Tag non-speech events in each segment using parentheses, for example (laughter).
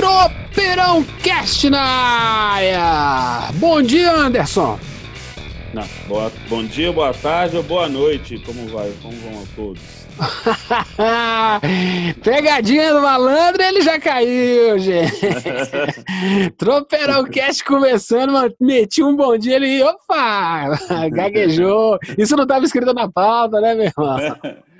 Tropeirão Cast na área! Bom dia, Anderson! Não, boa, bom dia, boa tarde ou boa noite. Como vai? Como vão a todos? (laughs) Pegadinha do malandro, ele já caiu, gente. (laughs) Tropeirão Cast começando, meti um bom dia ali, opa, (laughs) gaguejou. Isso não estava escrito na pauta, né, meu irmão?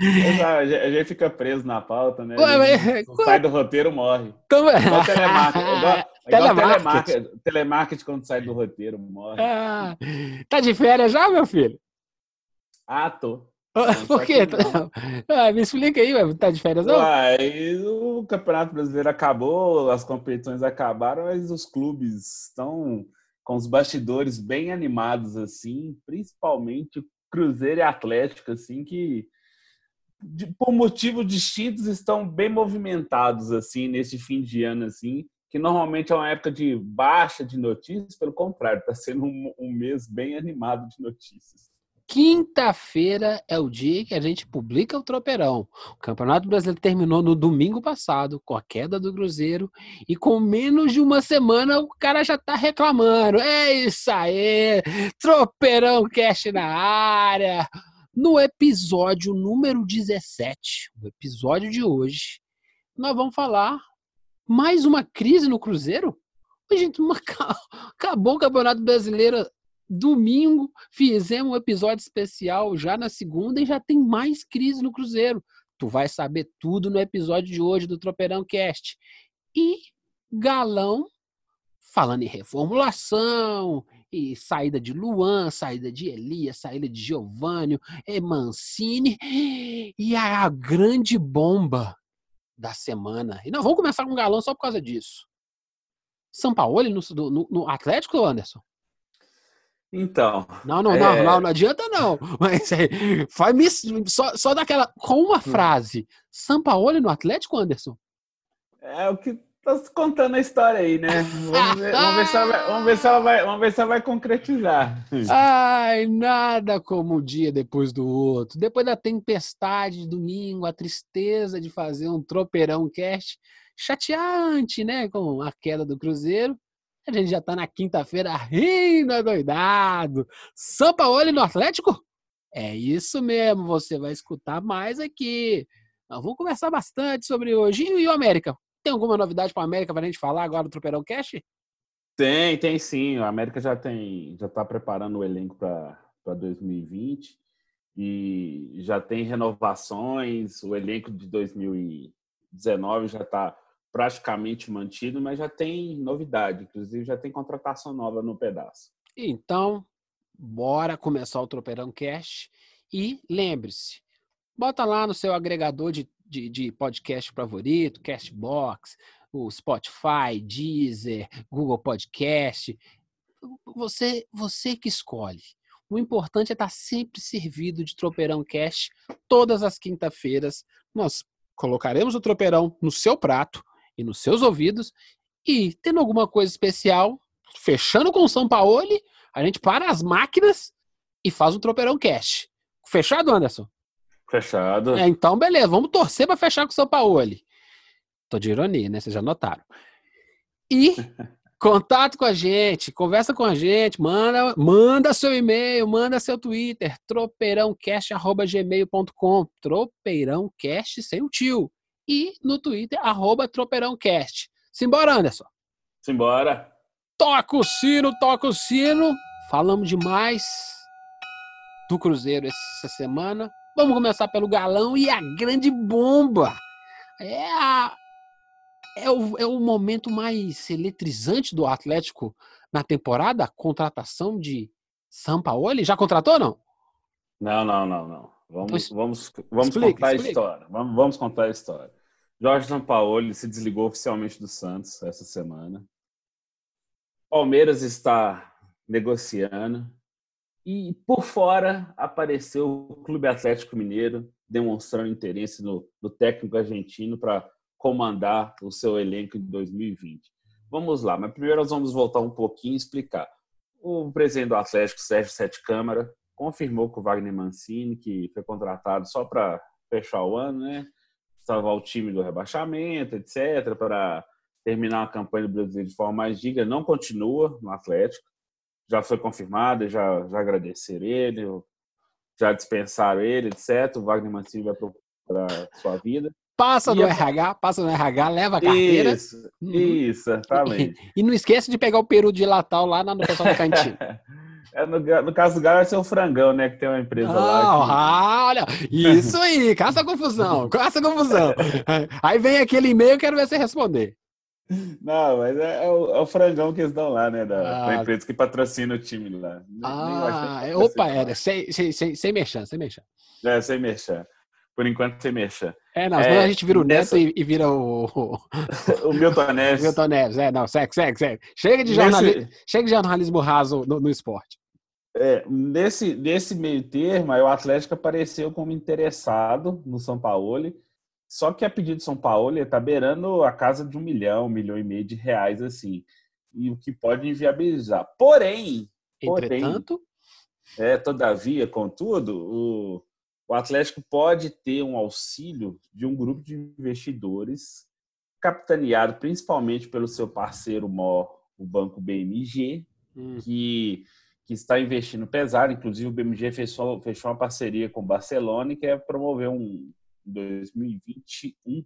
a gente fica preso na pauta, né? Ué, mas... sai do roteiro, morre. Como é? Igual telemarketing. Igual, igual telemarketing. telemarketing quando sai do roteiro, morre. Ah, tá de férias já, meu filho? Ah, tô. (laughs) Por quê? (laughs) Ah, me explica aí, tá de férias não? Uai, o Campeonato Brasileiro acabou, as competições acabaram, mas os clubes estão com os bastidores bem animados, assim, principalmente o Cruzeiro e Atlético, assim, que de, por motivos distintos estão bem movimentados, assim, nesse fim de ano, assim, que normalmente é uma época de baixa de notícias, pelo contrário, está sendo um, um mês bem animado de notícias. Quinta-feira é o dia que a gente publica o Tropeirão. O Campeonato Brasileiro terminou no domingo passado, com a queda do Cruzeiro, e com menos de uma semana o cara já tá reclamando. É isso aí! Tropeirão Cast na área! No episódio número 17, o episódio de hoje, nós vamos falar mais uma crise no Cruzeiro? Gente, (laughs) acabou o Campeonato Brasileiro Domingo fizemos um episódio especial já na segunda e já tem mais crise no Cruzeiro. Tu vai saber tudo no episódio de hoje do Tropeirão Cast. E Galão falando em reformulação, e saída de Luan, saída de Elias, saída de Giovanni, Mancini e a grande bomba da semana. E não vamos começar com Galão só por causa disso. São Paulo no, no, no Atlético, Anderson? Então. Não, não, é... não, não, não adianta não. (laughs) Mas é, faz só, só daquela. Com uma hum. frase. Sampaoli no Atlético, Anderson? É o que tá contando a história aí, né? (laughs) Vamos ver, vamos ver, se, ela vai, vamos ver se ela vai, vamos ver se ela vai concretizar. (laughs) Ai, nada como um dia depois do outro. Depois da tempestade de domingo, a tristeza de fazer um tropeirão cast chateante, né? Com a queda do Cruzeiro. A gente já está na quinta-feira rindo doidado. São Paulo no Atlético? É isso mesmo, você vai escutar mais aqui. Nós vamos conversar bastante sobre hoje. E o América? Tem alguma novidade para o América para a gente falar agora do Tropeirão Cash? Tem, tem sim. O América já tem, já está preparando o elenco para 2020 e já tem renovações. O elenco de 2019 já está praticamente mantido, mas já tem novidade, inclusive já tem contratação nova no pedaço. Então, bora começar o Tropeirão Cash e lembre-se, bota lá no seu agregador de, de, de podcast favorito, Castbox, o Spotify, Deezer, Google Podcast, você, você que escolhe. O importante é estar sempre servido de Tropeirão Cash todas as quinta-feiras. Nós colocaremos o tropeirão no seu prato e nos seus ouvidos. E tendo alguma coisa especial, fechando com o São Paulo, a gente para as máquinas e faz um tropeirão cash. Fechado, Anderson? Fechado. É, então, beleza, vamos torcer para fechar com o São Paulo. Tô de ironia, né? Vocês já notaram. E (laughs) contato com a gente, conversa com a gente, manda, manda seu e-mail, manda seu Twitter, tropeirãocast.gmail.com, tropeirãocast sem o tio e no Twitter, arroba TropeirãoCast. Simbora, Anderson. Simbora. Toca o sino, toca o sino. Falamos demais do Cruzeiro essa semana. Vamos começar pelo galão e a grande bomba. É, a, é, o, é o momento mais eletrizante do Atlético na temporada, a contratação de Sampaoli. Já contratou ou não? Não, não, não, não. Vamos, vamos, vamos explique, contar explique. a história. Vamos, vamos contar a história. Jorge Sampaoli se desligou oficialmente do Santos essa semana. Palmeiras está negociando. E por fora apareceu o Clube Atlético Mineiro demonstrando interesse no, no técnico argentino para comandar o seu elenco em 2020. Vamos lá, mas primeiro nós vamos voltar um pouquinho e explicar. O presidente do Atlético, Sérgio Sete Câmara, confirmou com o Wagner Mancini, que foi contratado só para fechar o ano, né? Salvar o time do rebaixamento, etc., para terminar a campanha do Brasileiro de forma mais digna. Não continua no Atlético. Já foi confirmado, já, já agradeceram ele, já dispensaram ele, etc. O Wagner Mancini vai para sua vida. Passa no RH, passa no RH, leva a carteira. Isso, uhum. isso, exatamente. E, e, não esquece de pegar o peru de Natal lá no pessoal da cantina. É, no, no, caso do Galo, ser o Frangão, né? Que tem uma empresa ah, lá. Que... Ah, olha, isso aí, (laughs) caça confusão, caça confusão. Aí vem aquele e-mail, quero ver você responder. Não, mas é, é, o, é, o, frangão que eles dão lá, né? Da, ah, da empresa que patrocina o time lá. Ah, nem, opa, era sem, sem, sem, sem mexer, sem mexer. É, sem mexer. Por enquanto, sem mexer. É, não, é, a gente vira o Neto e, e, vira o... o (laughs) Milton Neves. Milton Neves, é, não, segue, segue, segue. Chega de, jornalismo, Nesse... chega de jornalismo raso no, no esporte. É, nesse, nesse meio termo, o Atlético apareceu como interessado no São Paulo, só que a pedido do São Paulo está beirando a casa de um milhão, um milhão e meio de reais, assim, e o que pode inviabilizar. Porém, Entretanto, porém, é, todavia, contudo, o, o Atlético pode ter um auxílio de um grupo de investidores, capitaneado principalmente pelo seu parceiro maior, o Banco BMG, hum. que que está investindo pesado. Inclusive, o BMG fechou, fechou uma parceria com o Barcelona e quer promover um 2021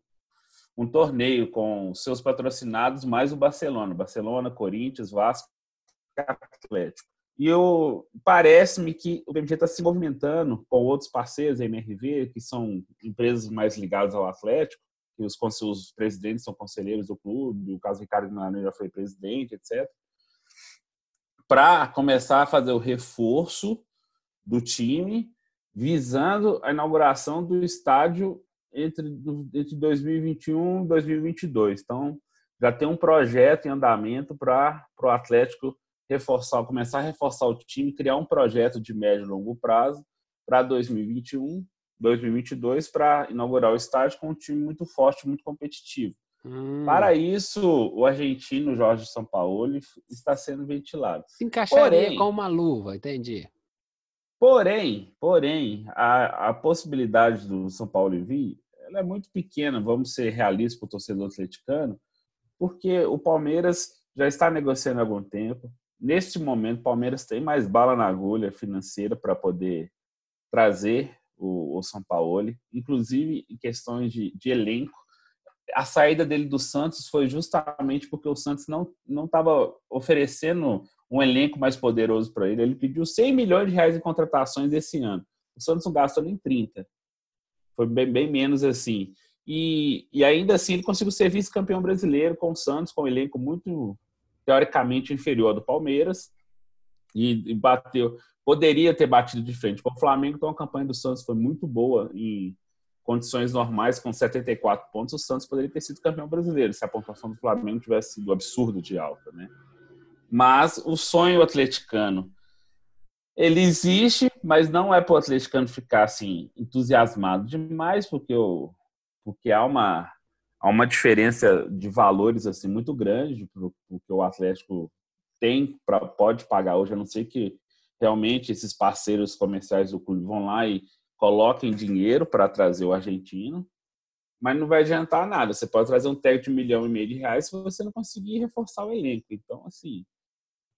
um torneio com seus patrocinados mais o Barcelona, Barcelona, Corinthians, Vasco, Atlético. E eu parece-me que o BMG está se movimentando com outros parceiros, a MRV, que são empresas mais ligadas ao Atlético, que os, os presidentes são conselheiros do clube, o caso Ricardo Nano já foi presidente, etc para começar a fazer o reforço do time, visando a inauguração do estádio entre, entre 2021 e 2022. Então, já tem um projeto em andamento para o Atlético reforçar, começar a reforçar o time, criar um projeto de médio e longo prazo para 2021, 2022, para inaugurar o estádio com um time muito forte, muito competitivo. Hum. Para isso, o argentino Jorge Sampaoli está sendo ventilado. Se encaixaria porém, com uma luva, entendi. Porém, porém, a, a possibilidade do São Paulo vir ela é muito pequena, vamos ser realistas para o torcedor atleticano, porque o Palmeiras já está negociando há algum tempo. Neste momento, o Palmeiras tem mais bala na agulha financeira para poder trazer o, o São Paulo, inclusive em questões de, de elenco a saída dele do Santos foi justamente porque o Santos não estava oferecendo um elenco mais poderoso para ele. Ele pediu 100 milhões de reais em contratações esse ano. O Santos não gastou nem 30. Foi bem, bem menos assim. E, e ainda assim ele conseguiu ser vice-campeão brasileiro com o Santos, com um elenco muito teoricamente inferior ao do Palmeiras. E, e bateu, poderia ter batido de frente com o Flamengo, então a campanha do Santos foi muito boa em condições normais, com 74 pontos, o Santos poderia ter sido campeão brasileiro, se a pontuação do Flamengo tivesse sido absurdo de alta, né? Mas o sonho atleticano, ele existe, mas não é para o atleticano ficar assim entusiasmado demais, porque, o, porque há uma há uma diferença de valores assim muito grande porque o Atlético tem para pode pagar hoje, a não ser que realmente esses parceiros comerciais do clube vão lá e coloquem dinheiro para trazer o argentino, mas não vai adiantar nada. Você pode trazer um técnico de um milhão e meio de reais se você não conseguir reforçar o elenco. Então, assim,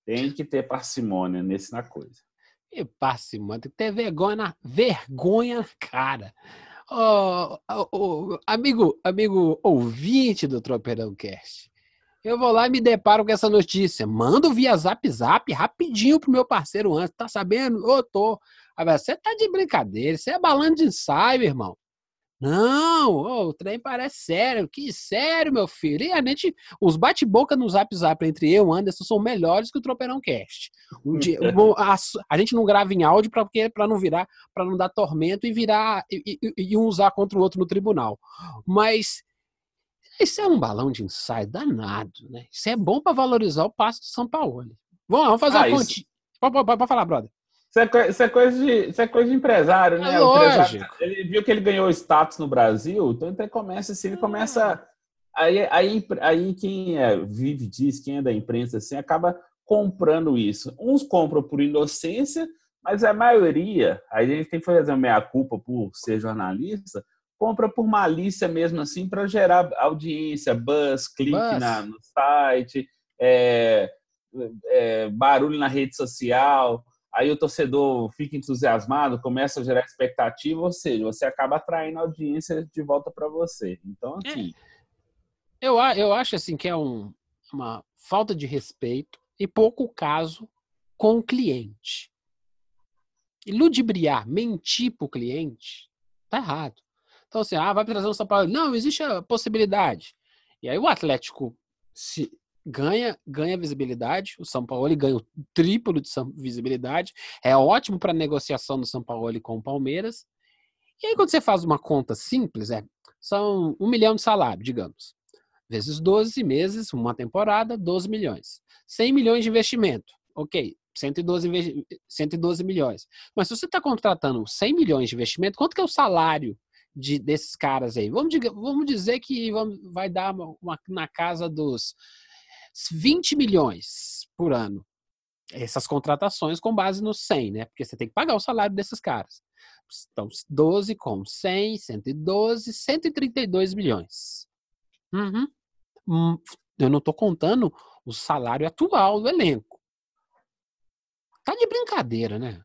tem que ter parcimônia nesse na coisa. E parcimônia, tem que ter vergonha na, vergonha cara. Oh, oh, amigo, amigo ouvinte do Tropeirão Cast, eu vou lá e me deparo com essa notícia. Mando via zap zap rapidinho pro meu parceiro antes. Tá sabendo? Ô, tô. Você tá de brincadeira, isso é balando de ensaio, irmão. Não, oh, o trem parece sério. Que sério, meu filho. E a gente, os bate-boca no zap zap entre eu e o Anderson são melhores que o Tropeirão Cast. Um dia, a, a, gente não grava em áudio para não virar, para não dar tormento e virar e, e, e, um usar contra o outro no tribunal. Mas isso é um balão de ensaio danado, né? Isso é bom para valorizar o passo do São Paulo. Vamos, vamos fazer ah, a ponte. Pode, pode, pode falar, brother. Isso é, isso é, coisa, de, isso é coisa de empresário, né? É empresário, ele viu que ele ganhou status no Brasil, então ele começa assim, ele começa. Aí, aí, aí quem é, vive disso, quem é da imprensa, assim, acaba comprando isso. Uns compram por inocência, mas a maioria, aí a gente tem que fazer uma meia-culpa por ser jornalista, compra por malícia mesmo assim para gerar audiência, buzz, clique buzz. Na, no site, é, é, barulho na rede social aí o torcedor fica entusiasmado, começa a gerar expectativa, ou seja, você acaba atraindo a audiência de volta para você. Então, é. assim. É. Eu, eu acho assim que é um, uma falta de respeito e pouco caso com o cliente. E ludibriar, mentir para o cliente, tá errado. Então, assim, ah, vai trazer o São Paulo. Não, existe a possibilidade. E aí o Atlético se ganha ganha visibilidade. O São Paulo ganha o triplo de visibilidade. É ótimo para negociação do São Paulo com o Palmeiras. E aí, quando você faz uma conta simples, é, são um milhão de salário, digamos. Vezes 12 meses, uma temporada, 12 milhões. 100 milhões de investimento. Ok, 112, 112 milhões. Mas se você está contratando 100 milhões de investimento, quanto que é o salário de, desses caras aí? Vamos, vamos dizer que vamos, vai dar uma, uma, na casa dos 20 milhões por ano. Essas contratações com base no 100, né? Porque você tem que pagar o salário desses caras. Então, 12 com 100, 112, 132 milhões. Uhum. Hum, eu não estou contando o salário atual do elenco. Tá de brincadeira, né?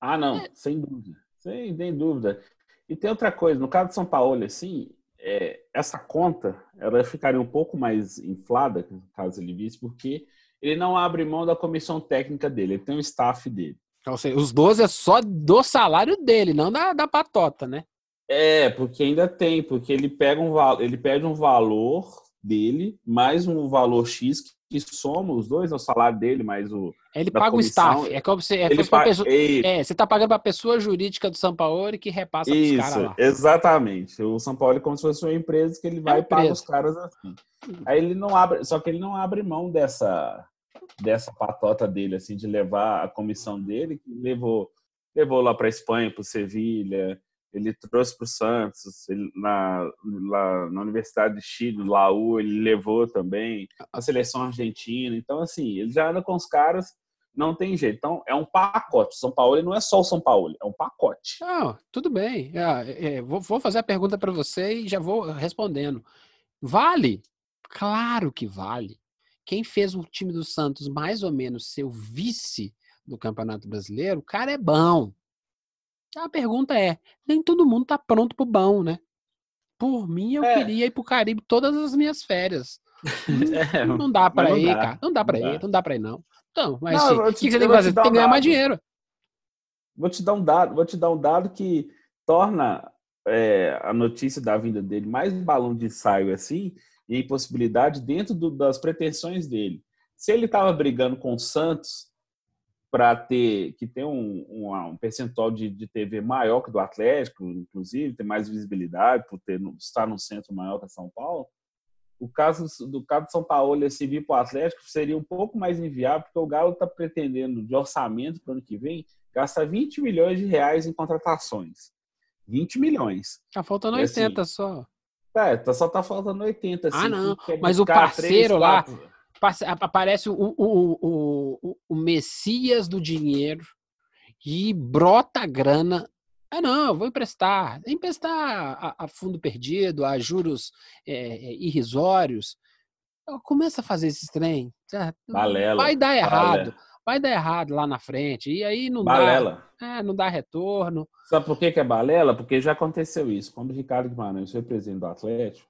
Ah, não, é. sem dúvida. Sem, sem dúvida. E tem outra coisa, no caso de São Paulo, assim, é, essa conta ela ficaria um pouco mais inflada, caso ele visse, porque ele não abre mão da comissão técnica dele, ele tem um staff dele. Ou seja, os 12 é só do salário dele, não da, da patota, né? É, porque ainda tem, porque ele pega um ele pede um valor dele, mais um valor X que soma os dois, é o salário dele, mais o. Ele paga comissão, o staff. É como se. É, ele paga, pessoa, é, você está pagando para a pessoa jurídica do São Paulo que repassa para os caras lá. Exatamente. O São Paulo é como se fosse uma empresa que ele vai é e paga os caras assim. Aí ele não abre. Só que ele não abre mão dessa, dessa patota dele, assim, de levar a comissão dele, que levou, levou lá para Espanha, para o Sevilha ele trouxe para o Santos, ele, na, lá, na Universidade de Chile, Laú, ele levou também a seleção argentina. Então, assim, ele já anda com os caras, não tem jeito. Então, é um pacote. São Paulo não é só o São Paulo, é um pacote. Tudo bem. É, é, vou, vou fazer a pergunta para você e já vou respondendo. Vale? Claro que vale. Quem fez o time do Santos mais ou menos ser o vice do Campeonato Brasileiro, o cara é bom. A pergunta é: nem todo mundo tá pronto pro bom, né? Por mim, eu é. queria ir pro Caribe todas as minhas férias. (laughs) É, não dá pra ir, dá. cara. Não dá pra não ir, dá. não dá pra ir, não. Então, mas não, assim, o que, você tem que fazer? Tem que ganhar mais dinheiro. Vou te dar um dado, vou te dar um dado que torna é, a notícia da vinda dele mais balão de ensaio assim e impossibilidade dentro do, das pretensões dele. Se ele estava brigando com o Santos para ter que tem um, um, um percentual de, de, TV maior que do Atlético, inclusive, ter mais visibilidade por ter, estar no centro maior que São Paulo. O caso do caso de São Paulo, esse vir para o Atlético seria um pouco mais inviável, porque o Galo está pretendendo, de orçamento para o ano que vem, gastar 20 milhões de reais em contratações. 20 milhões. Tá faltando 80 assim, só. É, tá, só tá faltando 80. Assim, ah, não. Mas o parceiro 3, lá, aparece o, o, o, o, Messias do dinheiro e brota a grana. Ah, não, eu vou emprestar. Emprestar a, a fundo perdido, a juros é, é irrisórios. Começa a fazer esse trem. Balela, vai dar errado. Balela. Vai dar errado lá na frente. E aí não balela. dá. É, não dá retorno. Sabe por que, que é balela? Porque já aconteceu isso. Quando o Ricardo Guimarães foi presidente do Atlético,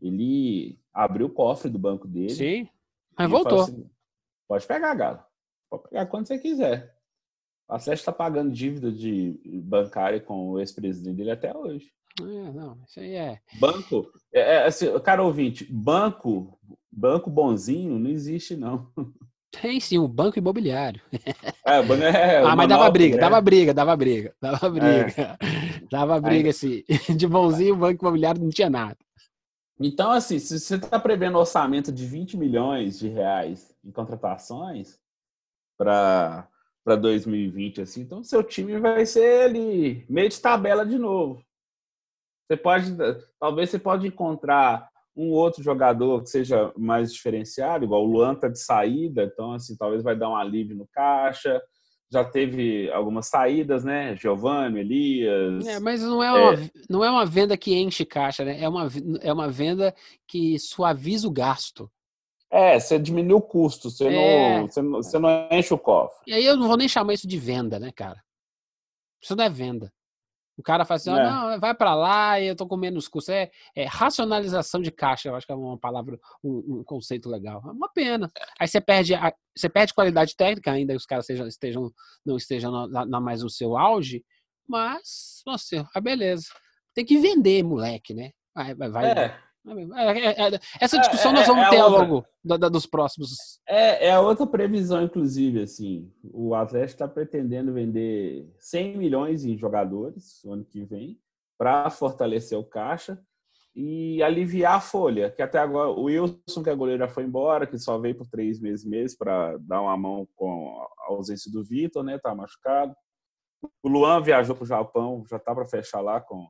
ele abriu o cofre do banco dele. Sim mas voltou. Assim, Pode pegar, Galo. Pode pegar quando você quiser. O Atlético está pagando dívida de bancária com o ex-presidente dele até hoje. É, não, isso aí é. Banco, é, é, assim, cara ouvinte, banco, banco bonzinho não existe, não. Tem sim, o banco imobiliário. É, o banco é, ah, mas dava briga, dava briga, dava briga, dava briga. É. Dava briga, assim. De bonzinho, o banco imobiliário não tinha nada. Então, assim, se você está prevendo orçamento de 20 milhões de reais em contratações para 2020, assim, então seu time vai ser ali meio de tabela de novo. Você pode, talvez você pode encontrar um outro jogador que seja mais diferenciado, igual o Luan tá de saída, então assim, talvez vai dar um alívio no caixa. Já teve algumas saídas, né? Giovanni, Elias. É, mas não é, uma, é... não é uma venda que enche caixa, né? É uma, é uma venda que suaviza o gasto. É, você diminui o custo, você, é... não, você, não, você não enche o cofre. E aí eu não vou nem chamar isso de venda, né, cara? Isso não é venda. O cara fala assim, é. não, vai para lá e eu tô com menos custo. É, é, racionalização de caixa, eu acho que é uma palavra, um, um conceito legal. É uma pena. Aí você perde, a, você perde qualidade técnica, ainda que os caras estejam, estejam não estejam na, na, mais no seu auge, mas, nossa, ah, beleza. Tem que vender, moleque, né? Vai, vai, vai. É. É, é, é, essa discussão nós vamos ter ao longo dos próximos. É, é a outra previsão, inclusive, assim. O Atlético está pretendendo vender 100 milhões em jogadores no ano que vem para fortalecer o caixa e aliviar a folha. Que até agora o Wilson, que a goleira foi embora, que só veio por três meses mesmo para dar uma mão com a ausência do Vitor, né? Tá machucado. O Luan viajou para o Japão, já tá para fechar lá com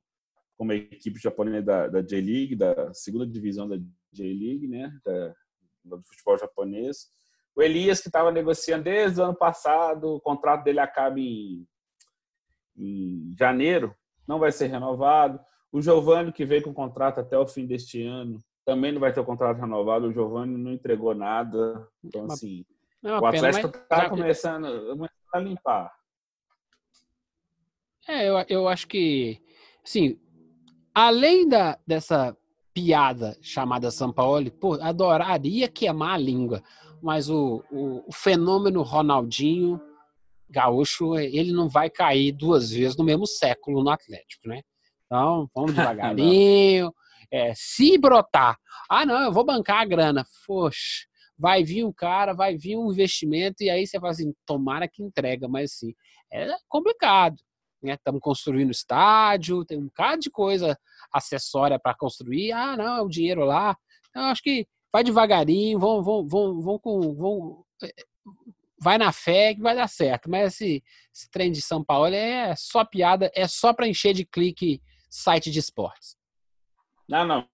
como equipe japonesa da, da J-League, da segunda divisão da J-League, né, da, do futebol japonês. O Elias, que estava negociando desde o ano passado, o contrato dele acaba em, em janeiro, não vai ser renovado. O Giovanni, que veio com contrato até o fim deste ano, também não vai ter o contrato renovado. O Giovanni não entregou nada. Então, assim, é o Atlético está começando, começando a limpar. É, eu, eu acho que, assim, além da, dessa piada chamada São Paulo, pô, adoraria queimar a língua, mas o, o, o, fenômeno Ronaldinho Gaúcho, ele não vai cair duas vezes no mesmo século no Atlético, né? Então, vamos (laughs) devagarinho. é, se brotar, ah, não, eu vou bancar a grana. Poxa, vai vir um cara, vai vir um investimento, e aí você fala assim, tomara que entrega, mas assim, é complicado estamos né? construindo estádio, tem um bocado de coisa acessória para construir. Ah, não, é o dinheiro lá. Então, acho que vai devagarinho, vão, vão, vão, vão com. Vão, eh, vai na fé que vai dar certo. Mas esse, esse trem de São Paulo é só piada, é só para encher de clique site de esportes. Não, não.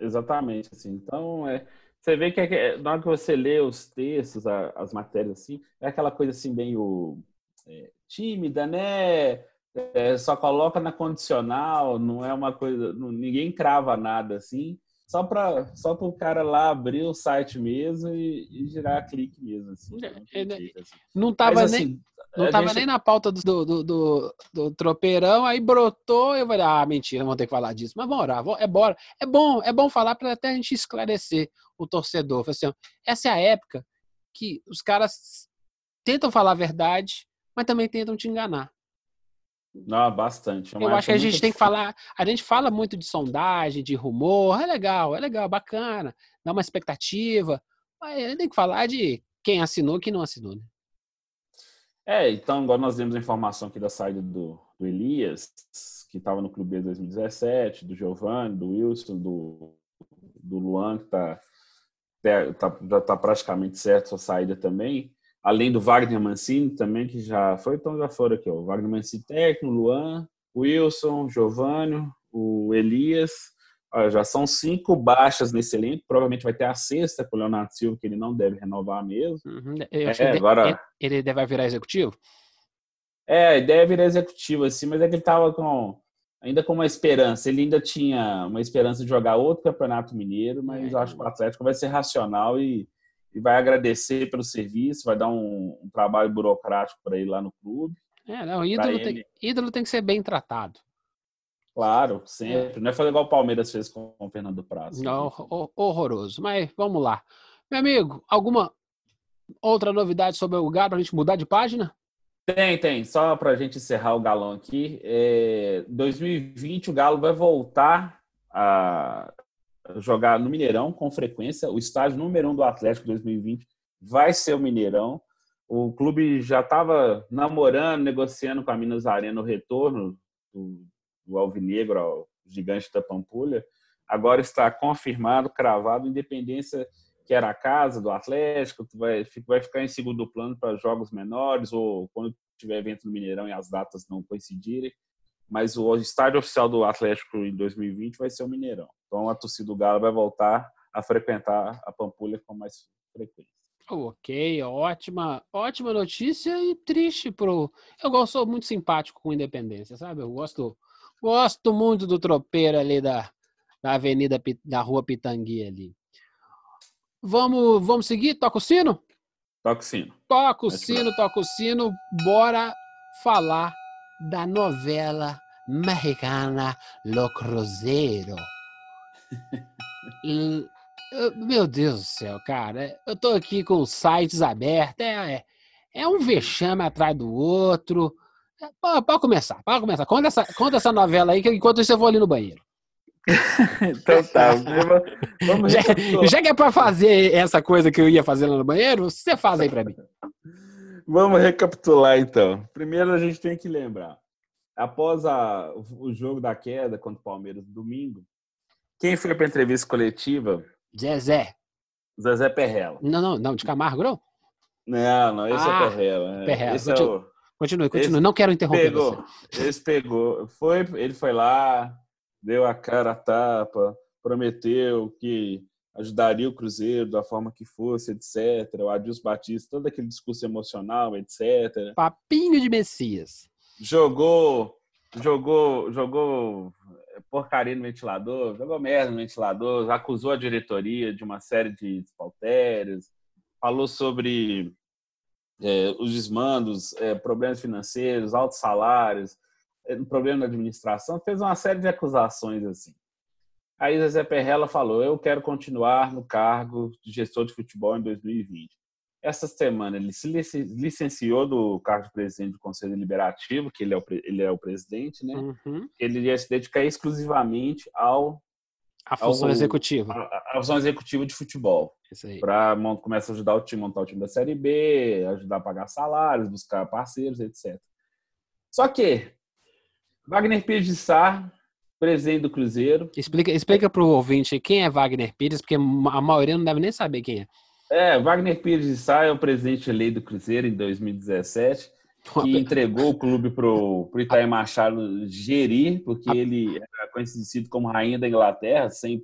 Exatamente. Assim. Então, é, você vê que é, na hora que você lê os textos, as matérias, assim, é aquela coisa assim, meio é, tímida, né? É, só coloca na condicional, não é uma coisa, não, ninguém crava nada assim, só para só o cara lá abrir o site mesmo e, e girar clique mesmo. Assim, é, não, assim. não tava Mas, nem. Assim, não tava gente... nem na pauta do, do, do, do, tropeirão, aí brotou, eu falei, ah, mentira, vamos ter que falar disso. Mas vamos orar, é bora. É bom, é bom falar para até a gente esclarecer o torcedor. Assim, ó, essa é a época que os caras tentam falar a verdade, mas também tentam te enganar. Não, bastante. É eu acho que a gente tem que falar. A gente fala muito de sondagem, de rumor, é legal, é legal, bacana, dá uma expectativa. Mas a gente tem que falar de quem assinou e quem não assinou, né? É, então agora nós temos a informação aqui da saída do, do Elias, que estava no Clube 2017, do Giovanni, do Wilson, do, do Luan, que tá, tá, já está praticamente certo sua saída também além do Wagner Mancini também, que já foi, então já foram aqui, ó, o Wagner Mancini técnico, Luan, Wilson, Giovanni, o Elias, ó, já são cinco baixas nesse elenco, provavelmente vai ter a sexta com o Leonardo Silva, que ele não deve renovar mesmo. Uhum. É, agora... Ele deve virar executivo? É, a ideia é virar executivo, assim, mas é que ele tava com ainda com uma esperança. Ele ainda tinha uma esperança de jogar outro campeonato mineiro, mas é. eu acho que o Atlético vai ser racional e e vai agradecer pelo serviço, vai dar um, um trabalho burocrático para ele lá no clube. É, não, ídolo, tem, ídolo tem que ser bem tratado. Claro, sempre. Não é fazer igual o Palmeiras fez com o Fernando Prazo. Não, horroroso. Mas vamos lá. Meu amigo, alguma outra novidade sobre o lugar para a gente mudar de página? Tem, tem. Só para a gente encerrar o galão aqui. É, 2020 o Galo vai voltar a jogar no Mineirão com frequência. O estádio número um do Atlético 2020 vai ser o Mineirão. O clube já estava namorando, negociando com a Minas Arena o retorno do, do Alvinegro ao gigante da Pampulha. Agora está confirmado, cravado, independência que era a casa do Atlético, vai, vai ficar em segundo plano para jogos menores ou quando tiver evento no Mineirão e as datas não coincidirem. Mas o estádio oficial do Atlético em 2020 vai ser o Mineirão. Então a torcida do Galo vai voltar a frequentar a Pampulha com mais frequência. Ok, ótima, ótima notícia e triste pro. Eu gosto muito simpático com Independência, sabe? Eu gosto, gosto muito do tropeiro ali da, da Avenida da Rua Pitangui ali. Vamos, vamos seguir? Toca o sino? Toca o sino. Toca o sino, toca o sino. Bora falar da novela mexicana Lo Cruzeiro. Meu Deus do céu, cara. Eu tô aqui com os sites abertos. É, é, é um vexame atrás do outro. É, pode, começar, pode começar. Conta essa, conta essa novela aí, que enquanto isso eu vou ali no banheiro. então tá. Vamos já, já, que é pra fazer essa coisa que eu ia fazer lá no banheiro, você faz aí pra mim. Vamos recapitular então. Primeiro a gente tem que lembrar. Após a, o jogo da queda contra o Palmeiras domingo, quem foi para entrevista coletiva Zezé. Zezé Perrella. Não, não, não, de Camargo, não? Não, não, esse é ah, é Perrella. Perrella. Esse continue, é o... continue, continue. Não quero interromper pegou, você. Esse pegou. Foi, ele foi lá, deu a cara a tapa, prometeu que ajudaria o Cruzeiro da forma que fosse, etc. O Adilson Batista, todo aquele discurso emocional, etc. Papinho de Messias. Jogou, jogou, jogou porcaria no ventilador, jogou merda no ventilador, acusou a diretoria de uma série de despautérios, falou sobre é, os desmandos, é, problemas financeiros, altos salários, é, problema na administração, fez uma série de acusações assim. Aí Zezé Perrella falou: Eu quero continuar no cargo de gestor de futebol em 2020 essa semana ele se licenciou do cargo de presidente do Conselho Deliberativo, que ele é o, ele é o presidente, né? Uhum. Ele ia se dedicar exclusivamente ao a função ao, executiva. A, a, função executiva de futebol. Para começar a ajudar o time montar o time da Série B, ajudar a pagar salários, buscar parceiros, etc. Só que Wagner Pires de Sá, presidente do Cruzeiro. Explica, explica para o ouvinte quem é Wagner Pires, porque a maioria não deve nem saber quem é. É, Wagner Pires de Sá é o presidente eleito do Cruzeiro em 2017, que entregou o clube para o Itaí Machado gerir, porque ele era conhecido como rainha da Inglaterra, sem,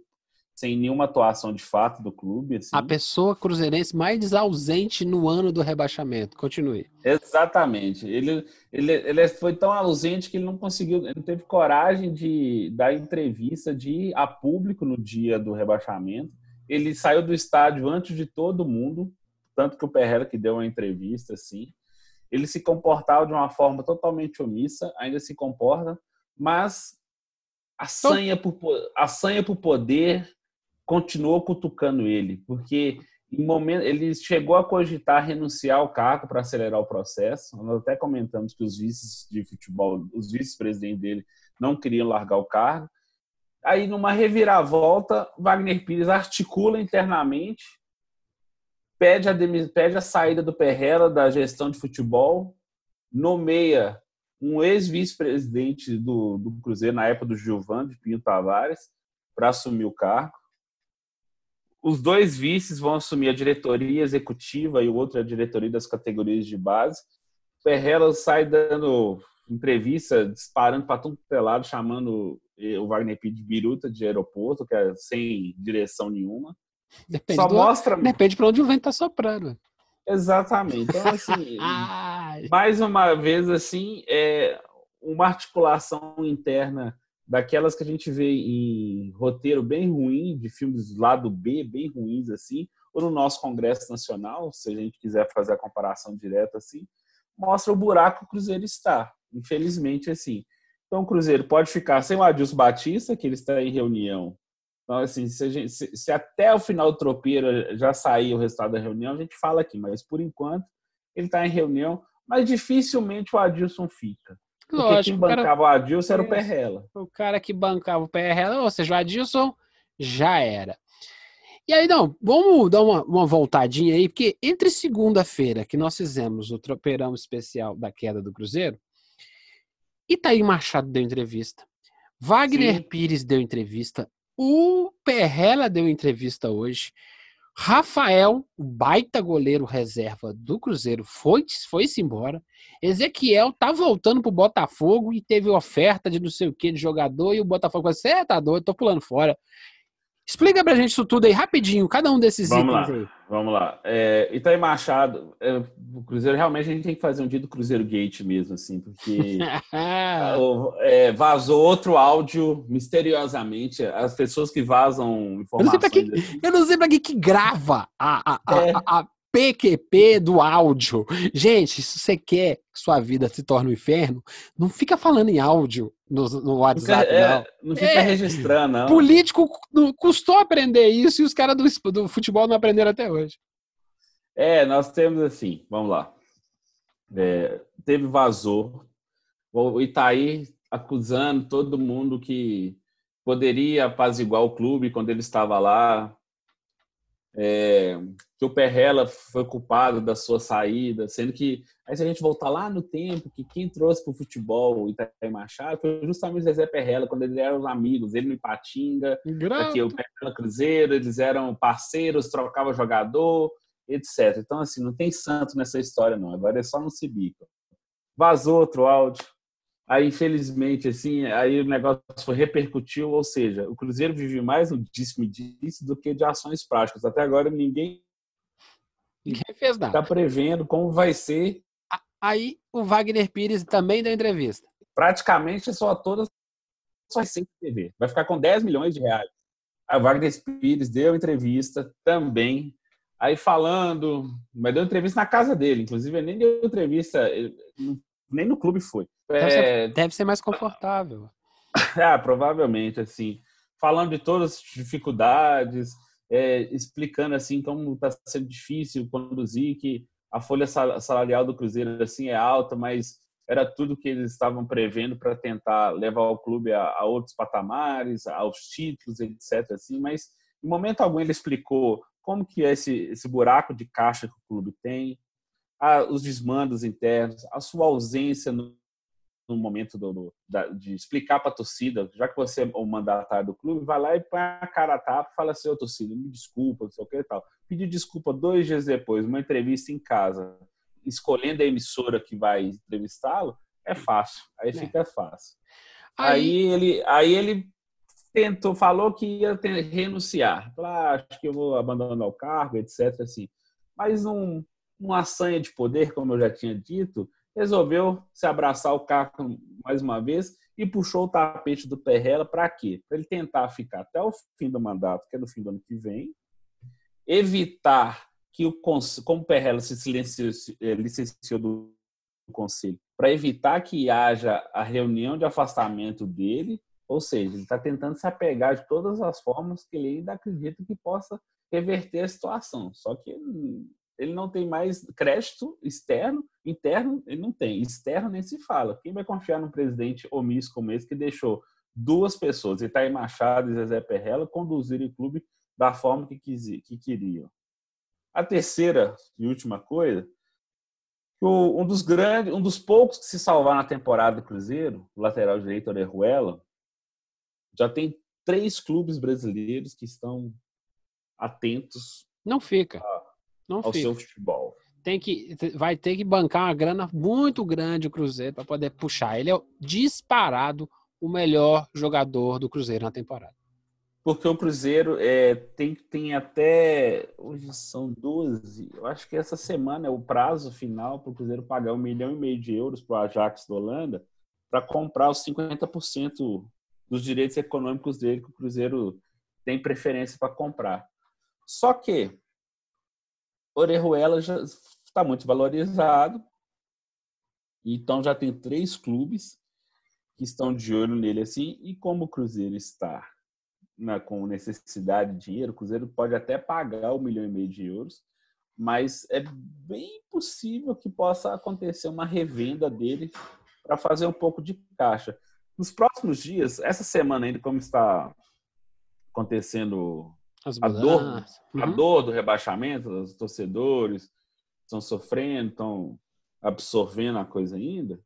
sem nenhuma atuação de fato do clube. Assim. A pessoa cruzeirense mais ausente no ano do rebaixamento. Continue. Exatamente. Ele, ele, ele foi tão ausente que ele não conseguiu, ele não teve coragem de dar entrevista de ir a público no dia do rebaixamento ele saiu do estádio antes de todo mundo, tanto que o Perrella que deu uma entrevista assim. Ele se comportava de uma forma totalmente omissa, ainda se comporta, mas a sanha por, a sanha por poder continuou cutucando ele, porque em momento ele chegou a cogitar renunciar ao cargo para acelerar o processo. Nós até comentamos que os vices de futebol, os vice-presidentes dele não queriam largar o cargo. Aí, numa reviravolta, Wagner Pires articula internamente, pede a, pede a saída do Perrella da gestão de futebol, nomeia um ex-vice-presidente do, do Cruzeiro, na época do Gilvan, de Pinho Tavares, para assumir o cargo. Os dois vices vão assumir a diretoria executiva e o outro a diretoria das categorias de base. Perrella sai dando entrevista, disparando para todo pelado, chamando o Wagner Pires de biruta de aeroporto, que é sem direção nenhuma. Depende Só do, mostra. Depende para onde o vento tá soprando. Exatamente. Então, assim, (laughs) mais uma vez, assim, é uma articulação interna daquelas que a gente vê em roteiro bem ruim, de filmes lado B, bem ruins, assim, ou no nosso Congresso Nacional, se a gente quiser fazer a comparação direta, assim, mostra o buraco que o Cruzeiro está. Infelizmente, assim. Então, o Cruzeiro pode ficar sem o Adilson Batista, que ele está em reunião. Então, assim, se, gente, se, se, até o final do tropeiro já sair o resultado da reunião, a gente fala aqui, mas por enquanto ele está em reunião. mas dificilmente o Adilson fica. Porque Lógico, quem bancava o, cara... o Adilson era o Perrela. O cara que bancava o Perrela, ou seja, o Adilson já era. E aí, não, vamos dar uma, uma voltadinha aí, porque entre segunda-feira, que nós fizemos o tropeirão especial da queda do Cruzeiro, Itaí Machado deu entrevista, Wagner Sim. Pires deu entrevista, o Perrela deu entrevista hoje, Rafael, o baita goleiro reserva do Cruzeiro, foi foi-se embora. Ezequiel tá voltando pro Botafogo e teve oferta de não sei o que de jogador e o Botafogo falou: Você tá doido, tô pulando fora. Explica pra gente isso tudo aí rapidinho, cada um desses vamos itens lá, aí. Vamos lá. É, Itaí Machado, é, o Cruzeiro realmente a gente tem que fazer um dia do Cruzeiro Gate mesmo, assim, porque (laughs) é, vazou outro áudio misteriosamente. As pessoas que vazam informações. Eu não sei pra que, eu não sei pra que, que grava a, a, a, é. a PQP do áudio. Gente, se você quer que sua vida se torne um inferno, não fica falando em áudio no, no WhatsApp, fica, é, não. fica é, registrando, não. Político custou aprender isso e os caras do, do futebol não aprenderam até hoje. É, nós temos assim, vamos lá. É, teve vazou. O Itaí acusando todo mundo que poderia apaziguar o clube quando ele estava lá, é, que o Perrela foi culpado da sua saída, sendo que, aí se a gente voltar lá no tempo, que quem trouxe para o futebol o Itaí Machado foi justamente o Zezé Perrela, quando eles eram amigos, ele no Ipatinga, aqui, o Perrela Cruzeiro, eles eram parceiros, trocavam jogador, etc. Então, assim, não tem santo nessa história, não. Agora é só no Cibico. Vazou outro áudio, Aí, infelizmente, assim, aí o negócio foi repercutiu, ou seja, o Cruzeiro vive mais no disse-me-disse do que de ações práticas. Até agora ninguém Ninguém fez nada. Está prevendo como vai ser. Aí o Wagner Pires também deu entrevista. Praticamente só todas só sem TV. Vai ficar com 10 milhões de reais. Aí o Wagner Pires deu entrevista também. Aí falando, mas deu entrevista na casa dele. Inclusive, nem deu entrevista, nem no clube foi. Deve, é... ser, deve ser mais confortável. (laughs) ah, provavelmente, assim. Falando de todas as dificuldades, é, explicando assim como está sendo difícil conduzir, que a folha salarial do Cruzeiro assim é alta, mas era tudo que eles estavam prevendo para tentar levar o clube a, a, outros patamares, aos títulos, etc. Assim, mas em momento algum ele explicou como que é esse, esse buraco de caixa que o clube tem, a, os desmandos internos, a sua ausência no, no momento do, do, da, de explicar para a torcida, já que você é o mandatário do clube, vai lá e põe a cara a tapa e fala assim, ô torcida, me desculpa, não sei o que e tal. Pedir desculpa dois dias depois, uma entrevista em casa, escolhendo a emissora que vai entrevistá-lo, é fácil. Aí é. fica fácil. Aí... aí... ele, aí ele tentou, falou que ia ter, renunciar. Falou, ah, acho que eu vou abandonar o cargo, etc. Assim. Mas num, numa sanha de poder, como eu já tinha dito, resolveu se abraçar o carro mais uma vez e puxou o tapete do Perrela para quê? Para ele tentar ficar até o fim do mandato, que é no fim do ano que vem, evitar que o como o Perrela se silenciou, eh, licenciou do conselho, para evitar que haja a reunião de afastamento dele, ou seja, ele está tentando se apegar de todas as formas que ele ainda acredita que possa reverter a situação. Só que ele não tem mais crédito externo, interno ele não tem, externo nem se fala. Quem vai confiar num presidente omisso como esse que deixou duas pessoas, Itaí Machado e Zezé Perrella, conduzirem o clube da forma que, quis, que queriam? A terceira e última coisa, um dos grandes, um dos poucos que se salvar na temporada do Cruzeiro, o lateral direito Orejuela, já tem três clubes brasileiros que estão atentos. Não fica. A, não ao fica. seu futebol. Tem que, vai ter que bancar uma grana muito grande o Cruzeiro para poder puxar. Ele é disparado o melhor jogador do Cruzeiro na temporada. Porque o Cruzeiro é, tem, tem até. Hoje são 12. Eu acho que essa semana é o prazo final para o Cruzeiro pagar um milhão e meio de euros para o Ajax da Holanda para comprar os 50% dos direitos econômicos dele que o Cruzeiro tem preferência para comprar. Só que Orejuela já está muito valorizado. Então já tem três clubes que estão de olho nele assim. E como o Cruzeiro está na, com necessidade de dinheiro, o Cruzeiro pode até pagar um milhão e meio de euros, mas é bem possível que possa acontecer uma revenda dele para fazer um pouco de caixa. Nos próximos dias, essa semana ainda, como está acontecendo a dor, uhum. a dor do rebaixamento, os torcedores estão sofrendo, estão absorvendo a coisa ainda,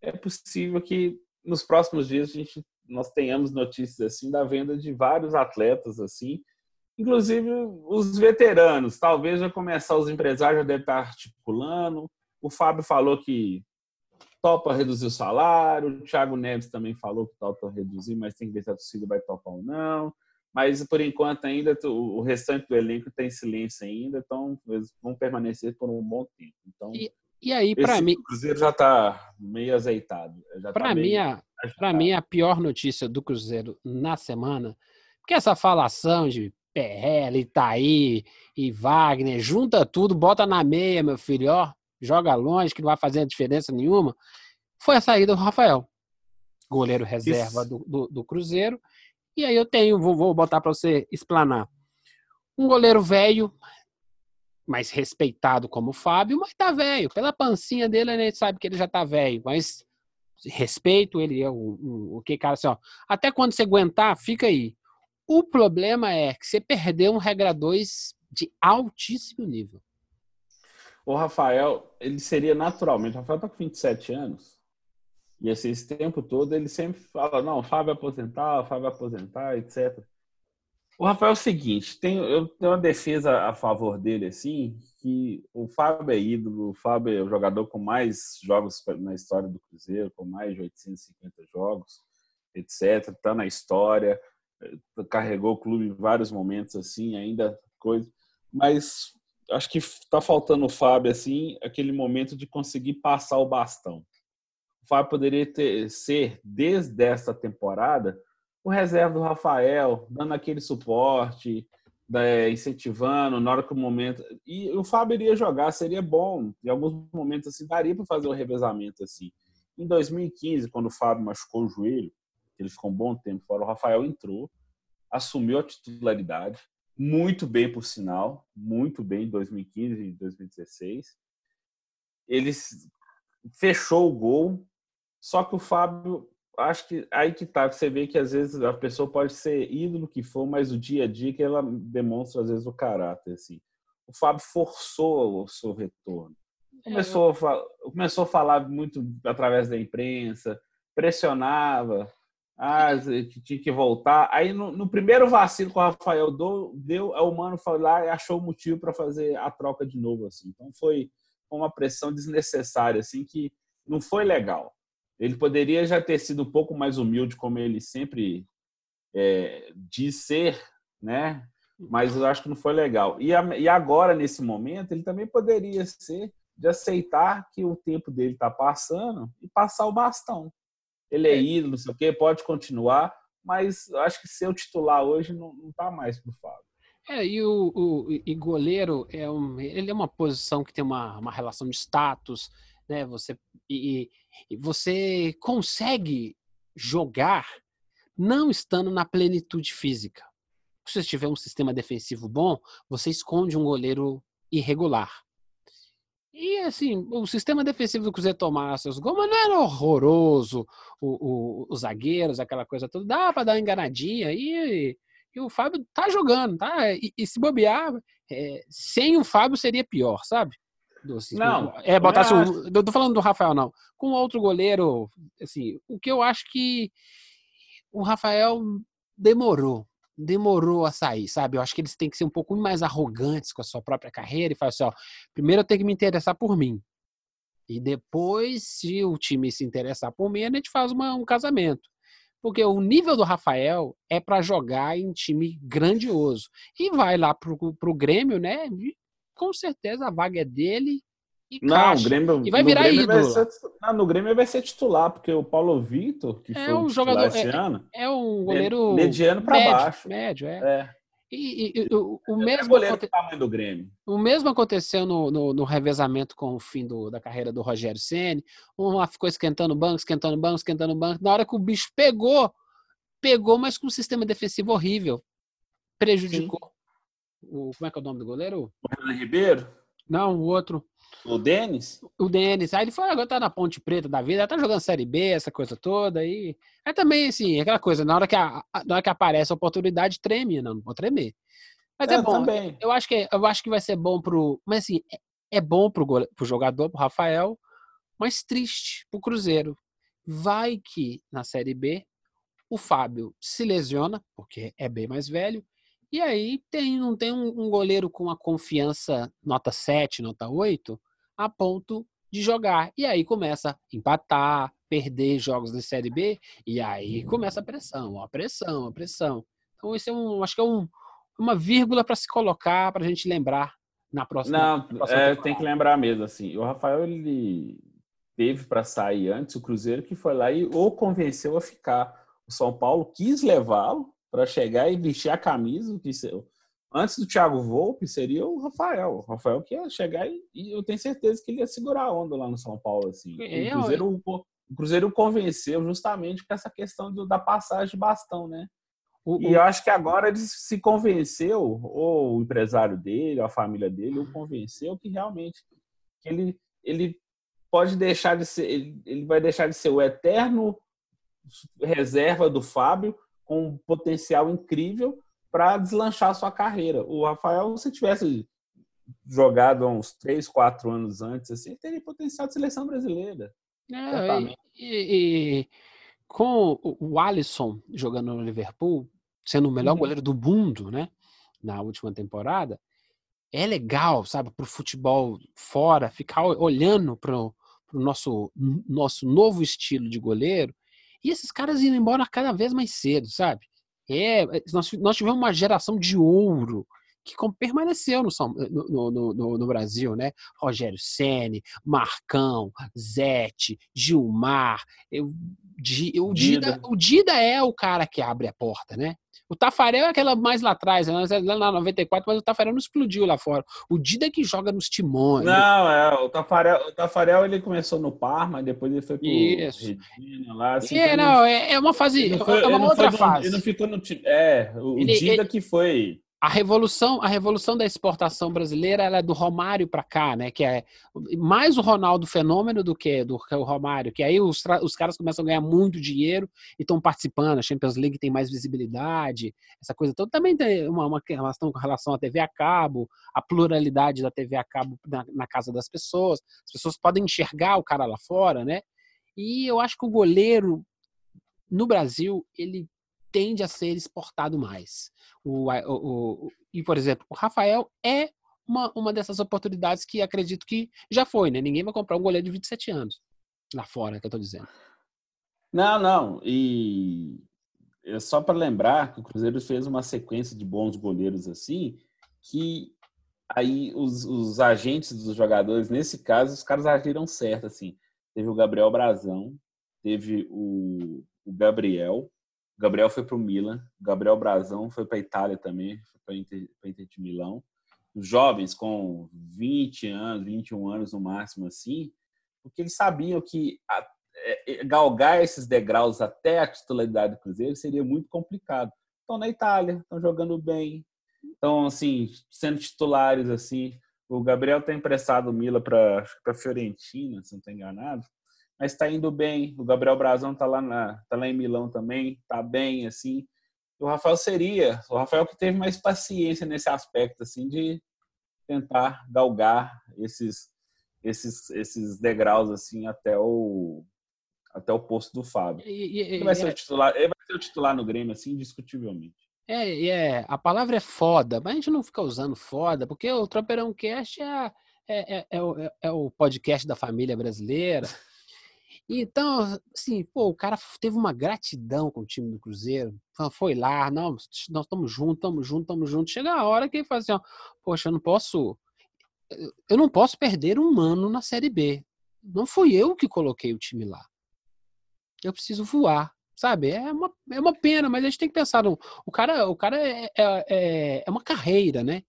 é possível que nos próximos dias a gente nós tenhamos notícias assim da venda de vários atletas assim, inclusive os veteranos. Talvez já começar os empresários já devem estar articulando. O Fábio falou que topa reduzir o salário. O Thiago Neves também falou que topa reduzir, mas tem que ver se a torcida vai topar ou não. Mas por enquanto ainda o restante do elenco tem silêncio ainda, então eles vão permanecer por um bom tempo. Então e, e aí para mim o Cruzeiro já está meio azeitado. Para tá mim, para mim a pior notícia do Cruzeiro na semana, porque essa falação de PL, Itaí e Wagner, junta tudo, bota na meia, meu filho, ó, joga longe, que não vai fazer diferença nenhuma, foi a saída do Rafael, goleiro reserva do, do, do, Cruzeiro. E aí eu tenho, vou, vou botar para você explanar. Um goleiro velho, mais respeitado como o Fábio, mas tá velho. Pela pancinha dele, a gente sabe que ele já tá velho, mas respeito ele, é o, o, o que, cara, assim, ó, até quando você aguentar, fica aí. O problema é que você perdeu um regra 2 de altíssimo nível. O Rafael, ele seria naturalmente, o Rafael tá com 27 anos, e assim, esse tempo todo ele sempre fala, não, o Fábio aposentar, o Fábio aposentar, etc. O Rafael é o seguinte, tem, eu tenho uma defesa a favor dele, assim, que o Fábio é ídolo, o Fábio é o jogador com mais jogos na história do Cruzeiro, com mais de 850 jogos, etc. Está na história, carregou o clube em vários momentos, assim, ainda coisa. Mas acho que está faltando o Fábio, assim, aquele momento de conseguir passar o bastão. Fábio poderia ter, ser, desde esta temporada, o reserva do Rafael, dando aquele suporte, né, incentivando na hora que o momento. E o Fábio iria jogar, seria bom. Em alguns momentos assim, daria para fazer um revezamento assim. Em 2015, quando o Fábio machucou o joelho, ele ficou um bom tempo fora, o Rafael entrou, assumiu a titularidade, muito bem por sinal, muito bem em 2015 e 2016. Ele fechou o gol, só que o Fábio acho que aí que tá, você vê que às vezes a pessoa pode ser ídolo que for, mas o dia a dia que ela demonstra às vezes o caráter, assim. O Fábio forçou o seu retorno. É, começou, a, começou a falar muito através da imprensa, pressionava, ah, que tinha que voltar. Aí no, no, primeiro vacilo que o Rafael deu, deu o Mano foi lá e achou o motivo para fazer a troca de novo, assim. Então foi uma pressão desnecessária, assim, que não foi legal. Ele poderia já ter sido um pouco mais humilde, como ele sempre é, diz ser, né? Mas eu acho que não foi legal. E, a, e agora, nesse momento, ele também poderia ser de aceitar que o tempo dele está passando e passar o bastão. Ele é, é ídolo, não sei o quê, pode continuar, mas eu acho que ser o titular hoje não, não tá mais pro Fábio. É, e o, o e goleiro é um, ele é uma posição que tem uma, uma relação de status, né? Você e você consegue jogar não estando na plenitude física. Se você tiver um sistema defensivo bom, você esconde um goleiro irregular. E assim, o sistema defensivo do Cruzeiro tomar seus gols, mas não era horroroso. O, o, os zagueiros, aquela coisa toda, dá para dar uma enganadinha. E, e, o Fábio tá jogando, tá? E, e se bobear, é, sem o Fábio seria pior, sabe? Assim, não. É, botasse um, tô falando do Rafael, não. Com outro goleiro, assim, o que eu acho que o Rafael demorou. Demorou a sair, sabe? Eu acho que eles têm que ser um pouco mais arrogantes com a sua própria carreira e falar assim: ó, primeiro eu tenho que me interessar por mim. E depois, se o time se interessar por mim, a gente faz uma, um casamento. Porque o nível do Rafael é para jogar em time grandioso. E vai lá pro, pro Grêmio, né? Com certeza a vaga é dele e não, caixa. O Grêmio, e vai virar ídolo. Vai ser, não, no Grêmio vai ser titular, porque o Paulo Vitor, que é foi um jogador esse é, ano, é um goleiro mediano para baixo. Médio, é. é. E, e, e, o, o é mesmo goleiro aconte... tamanho do Grêmio. O mesmo aconteceu no, no, no revezamento com o fim do, da carreira do Rogério Ceni. Um lá ficou esquentando o banco, esquentando o banco, esquentando o banco. Na hora que o bicho pegou, pegou, mas com um sistema defensivo horrível. Prejudicou. Sim o, como é que é o nome do goleiro? O Renan Ribeiro? Não, o outro. O Denis? O Denis. Aí ele foi, agora tá na Ponte Preta da vida, tá jogando Série B, essa coisa toda. aí é também, assim, aquela coisa, na hora que, a, na hora que aparece a oportunidade, treme. Não, não vou tremer. Mas é, é bom. Também. Eu acho, que, eu acho que vai ser bom pro. Mas assim, é, é bom pro, pro jogador, pro Rafael, mas triste pro Cruzeiro. Vai que na Série B o Fábio se lesiona, porque é bem mais velho, e aí tem, não tem um, um goleiro com a confiança nota 7, nota 8, a ponto de jogar. E aí começa a empatar, perder jogos da Série B, e aí começa a pressão, a pressão, a pressão. Então, esse é um, acho que é um, uma vírgula para se colocar, para a gente lembrar na próxima. Não, na próxima é, tem que lembrar mesmo, assim. O Rafael, ele teve para sair antes, o Cruzeiro que foi lá e o convenceu a ficar. O São Paulo quis levá-lo para chegar e vestir a camisa, que antes do Thiago Volpe seria o Rafael. O Rafael que ia chegar e, e, eu tenho certeza que ele ia segurar a onda lá no São Paulo. Assim. É, o, Cruzeiro, o, o Cruzeiro convenceu justamente com essa questão do, da passagem de bastão, né? O, e eu acho que agora ele se convenceu, ou o empresário dele, ou a família dele, o convenceu que realmente que ele, ele pode deixar de ser, ele, ele vai deixar de ser o eterno reserva do Fábio com um potencial incrível para deslanchar sua carreira. O Rafael, se tivesse jogado uns 3, 4 anos antes, assim, teria potencial de seleção brasileira. É, e, e, com o Alisson jogando no Liverpool, sendo o melhor uhum. goleiro do mundo, né? Na última temporada, é legal, sabe, para o futebol fora, ficar olhando para o nosso, nosso novo estilo de goleiro e esses caras indo embora cada vez mais cedo, sabe? É, nós, nós tivemos uma geração de ouro que permaneceu no, no, no, no, Brasil, né? Rogério Ceni, Marcão, Zete, Gilmar, eu, o, Dida. o Dida é o cara que abre a porta, né? O Tafarel é aquela mais lá atrás, né? lá na 94, mas o Tafarel não explodiu lá fora. O Dida é que joga nos timões. Não, é, o Tafarel, o Tafarel ele começou no Parma, depois ele foi pro Isso. Regina lá. Assim, é, não, é, é uma fase, foi, é uma outra fase. ele não ficou no time. É, o ele, Dida ele, que foi a revolução, a revolução da exportação brasileira ela é do Romário para cá, né? Que é mais o Ronaldo fenômeno do que do que o Romário, que aí os, os caras começam a ganhar muito dinheiro e estão participando. A Champions League tem mais visibilidade, essa coisa toda. Também tem uma, uma relação com relação à TV a cabo, a pluralidade da TV a cabo na, na casa das pessoas. As pessoas podem enxergar o cara lá fora, né? E eu acho que o goleiro no Brasil ele tende a ser exportado mais. O, o, o, e, por exemplo, o Rafael é uma, uma dessas oportunidades que acredito que já foi, né? Ninguém vai comprar um goleiro de 27 anos lá fora, que eu tô dizendo. Não, não. E é só para lembrar que o Cruzeiro fez uma sequência de bons goleiros assim, que aí os, os agentes dos jogadores, nesse caso, os caras agiram certo, assim. Teve o Gabriel Brazão, teve o, o Gabriel, Gabriel foi para o Milan, Gabriel Brazão foi para a Itália também, foi para Inter, Inter de Milão. Os jovens com 20 anos, 21 anos no máximo, assim, porque eles sabiam que a, é, é, galgar esses degraus até a titularidade do Cruzeiro seria muito complicado. Estão na Itália, estão jogando bem, estão assim sendo titulares assim. O Gabriel tem emprestado o Mila para a Fiorentina, se não estou enganado mas está indo bem. O Gabriel Brazão está lá, na, tá lá em Milão também, está bem, assim. O Rafael seria, o Rafael que teve mais paciência nesse aspecto, assim, de tentar galgar esses, esses, esses degraus, assim, até o, até o posto do Fábio. E, e, ele, vai ser o titular, ele vai ser o titular no Grêmio, assim, indiscutivelmente. É, é, a palavra é foda, mas a gente não fica usando foda, porque o Tropeirão Cast é, é, é, é, o, é o podcast da família brasileira. (laughs) Então, assim, pô, o cara teve uma gratidão com o time do Cruzeiro. Foi lá, não, nós estamos juntos, estamos juntos, estamos juntos. Chega a hora que ele fala assim, ó, poxa, eu não posso. Eu não posso perder um ano na Série B. Não fui eu que coloquei o time lá. Eu preciso voar, sabe? É uma, é uma pena, mas a gente tem que pensar. O cara, o cara é, é, é, é uma carreira, né?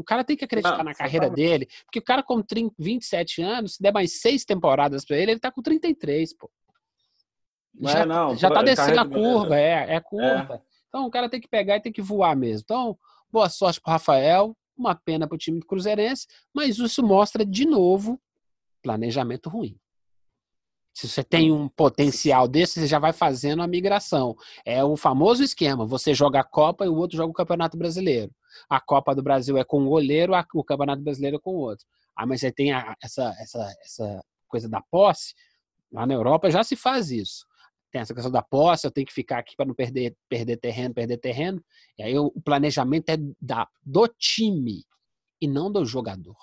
O cara tem que acreditar não, na carreira tá... dele, porque o cara com 30, 27 anos, se der mais seis temporadas para ele, ele tá com 33, pô. Já, é, não, já tá descendo a curva, é, é curva. É. Então o cara tem que pegar e tem que voar mesmo. Então, boa sorte pro Rafael, Uma pena para o time cruzeirense, mas isso mostra de novo planejamento ruim. Se você tem um potencial desse, você já vai fazendo a migração. É o famoso esquema: você joga a Copa e o outro joga o Campeonato Brasileiro. A Copa do Brasil é com um goleiro, o Campeonato Brasileiro é com outro. Ah, mas você tem a, essa, essa, essa coisa da posse. Lá na Europa já se faz isso. Tem essa questão da posse, eu tenho que ficar aqui para não perder, perder terreno, perder terreno. E aí o planejamento é da, do time e não do jogador.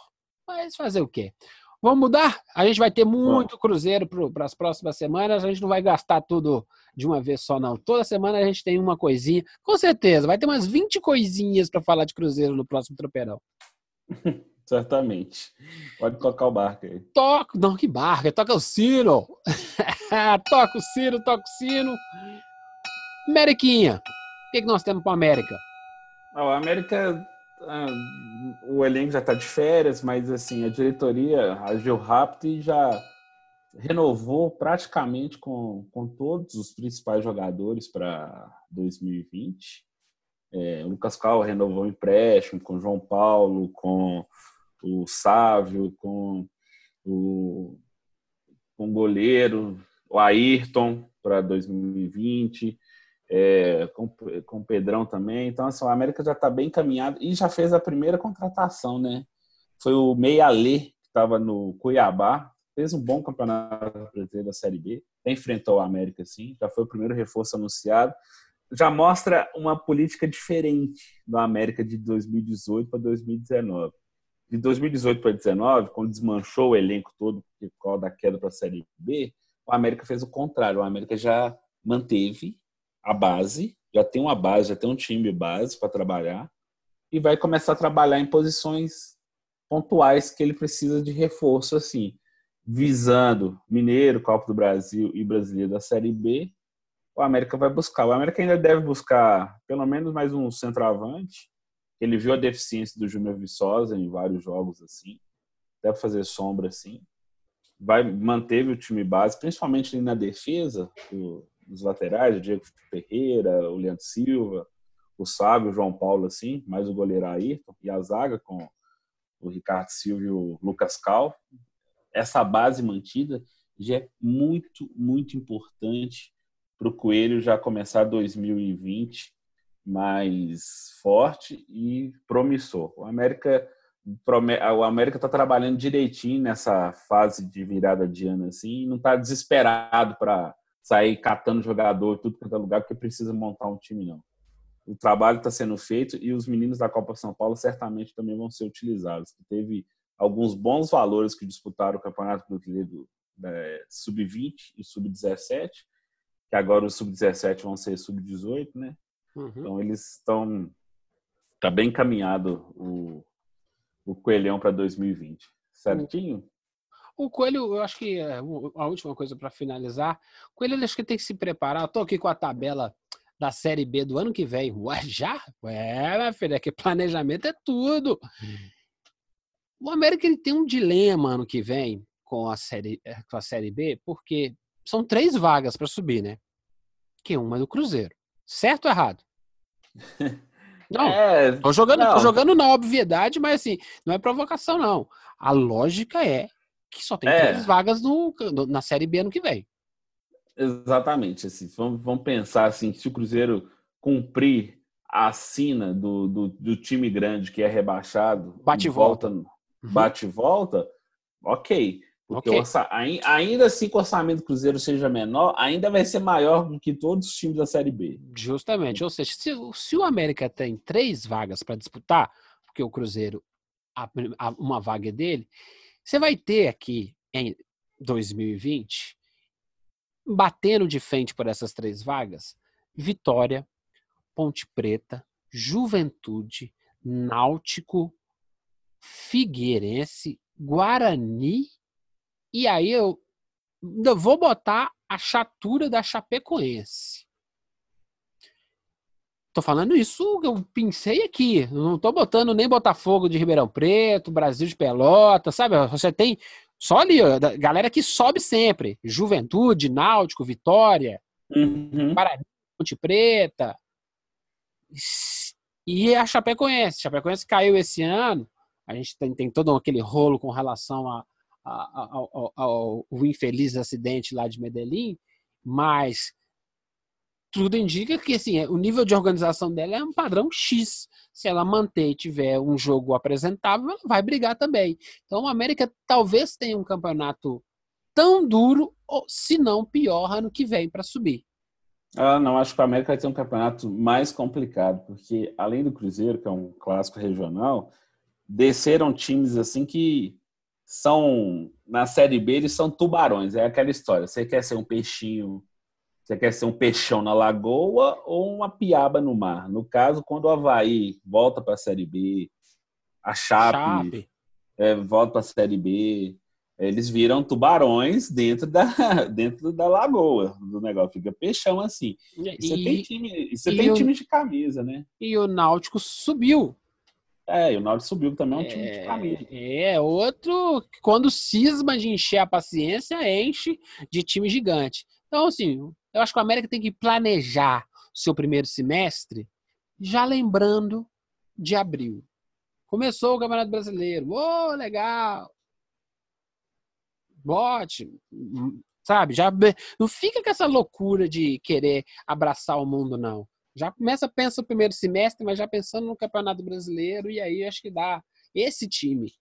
Mas fazer o quê? Vamos mudar? A gente vai ter muito Bom. cruzeiro para as próximas semanas. A gente não vai gastar tudo de uma vez só, não. Toda semana a gente tem uma coisinha. Com certeza, vai ter umas 20 coisinhas para falar de cruzeiro no próximo tropeirão. (laughs) Certamente. Pode tocar o barco aí. Toca, não, que barco? Toca o sino. (laughs) toca o sino, toca o sino. Ameriquinha. O que, que nós temos para América? A América ah, o elenco já está de férias, mas assim a diretoria agiu rápido e já renovou praticamente com, com todos os principais jogadores para 2020. É, o Lucas Cal renovou o empréstimo com o João Paulo, com o Sávio, com o, com o goleiro, o Ayrton para 2020 é, com, com o Pedrão também. Então, assim, o América já está bem encaminhado e já fez a primeira contratação, né? Foi o Meia Lê, que estava no Cuiabá, fez um bom campeonato brasileiro da Série B, enfrentou o América, sim, já foi o primeiro reforço anunciado. Já mostra uma política diferente do América de 2018 para 2019. De 2018 para 2019, quando desmanchou o elenco todo por causa da queda para a Série B, o América fez o contrário. O América já manteve a base, já tem uma base, já tem um time base para trabalhar e vai começar a trabalhar em posições pontuais que ele precisa de reforço assim, visando Mineiro, Copa do Brasil e Brasileiro da Série B. O América vai buscar. O América ainda deve buscar pelo menos mais um centroavante. Ele viu a deficiência do Júnior Viçosa em vários jogos assim. Deve fazer sombra assim. Vai manteve o time base, principalmente na defesa. Nos laterais, o Diego Ferreira, o Leandro Silva, o Sábio, o João Paulo, assim, mais o goleiro Ayrton, e a zaga com o Ricardo Silva e o Lucas Cal. Essa base mantida já é muito, muito importante para o Coelho já começar 2020 mais forte e promissor. O América o América está trabalhando direitinho nessa fase de virada de ano assim, não está desesperado para sair catando jogador tudo quanto é lugar porque precisa montar um time não. O trabalho está sendo feito e os meninos da Copa São Paulo certamente também vão ser utilizados. Teve alguns bons valores que disputaram o Campeonato Brasileiro é, sub-20 e sub-17, que agora os sub-17 vão ser sub-18, né? Uhum. Então eles estão tá bem encaminhado o, o Coelhão para 2020. Certinho? O Coelho, eu acho que é a última coisa para finalizar. O Coelho, acho que tem que se preparar. Estou aqui com a tabela da Série B do ano que vem. Ué, já? Ué, minha filha, é que planejamento é tudo. O América ele tem um dilema ano que vem com a Série, eh, com a série B, porque são três vagas para subir, né? Que uma é do Cruzeiro. Certo ou errado? (laughs) Não, é, tô jogando, não. tô jogando na obviedade, mas assim, não é provocação, não. A lógica é que só tem é. três vagas no, na Série B ano que vem. Exatamente. Assim, vamos, vamos pensar assim, se o Cruzeiro cumprir a sina do, do, do time grande que é rebaixado, bate e volta, volta uhum. bate e volta, ok. Porque okay. Orça, ainda assim que o orçamento do Cruzeiro seja menor, ainda vai ser maior do que todos os times da Série B. Justamente. Ou seja, se, se o América tem três vagas para disputar, porque o Cruzeiro, a, a, uma vaga é dele, você vai ter aqui em 2020, batendo de frente por essas três vagas, Vitória, Ponte Preta, Juventude, Náutico, Figueirense, Guarani, e aí eu vou botar a chatura da Chapecoense. Tô falando isso, eu pensei aqui. Não tô botando nem Botafogo de Ribeirão Preto, Brasil de Pelota, sabe? Você tem só ali, ó, galera que sobe sempre. Juventude, Náutico, Vitória, uhum. Paraná, Ponte Preta. E a Chapecoense. A Chapecoense caiu esse ano. A gente tem, tem todo aquele rolo com relação a, a, a, ao, ao, ao infeliz acidente lá de Medellín, mas tudo indica que assim, o nível de organização dela é um padrão X. Se ela manter e tiver um jogo apresentável, ela vai brigar também. Então, o América talvez tenha um campeonato tão duro, ou se não pior, ano que vem para subir. Ah, não, acho que o América vai ter um campeonato mais complicado, porque além do Cruzeiro, que é um clássico regional, desceram times assim que são na Série B, eles são tubarões. É aquela história. Você quer ser um peixinho você quer ser um peixão na lagoa ou uma piaba no mar? No caso, quando o Havaí volta para a Série B, a Chape, Chape. É, volta para a Série B, eles viram tubarões dentro da, (laughs) dentro da lagoa do negócio. Fica peixão assim. E, você tem, time, você tem o, time de camisa, né? E o Náutico subiu. É, e o Náutico subiu também, é um é, time de camisa. É, outro, quando cisma de encher a paciência, enche de time gigante. Então, assim, eu acho que o América tem que planejar o seu primeiro semestre já lembrando de abril. Começou o Campeonato Brasileiro. Ô, oh, legal! Bote, sabe? Já não fica com essa loucura de querer abraçar o mundo, não. Já começa, pensa o primeiro semestre, mas já pensando no Campeonato Brasileiro, e aí acho que dá. Esse time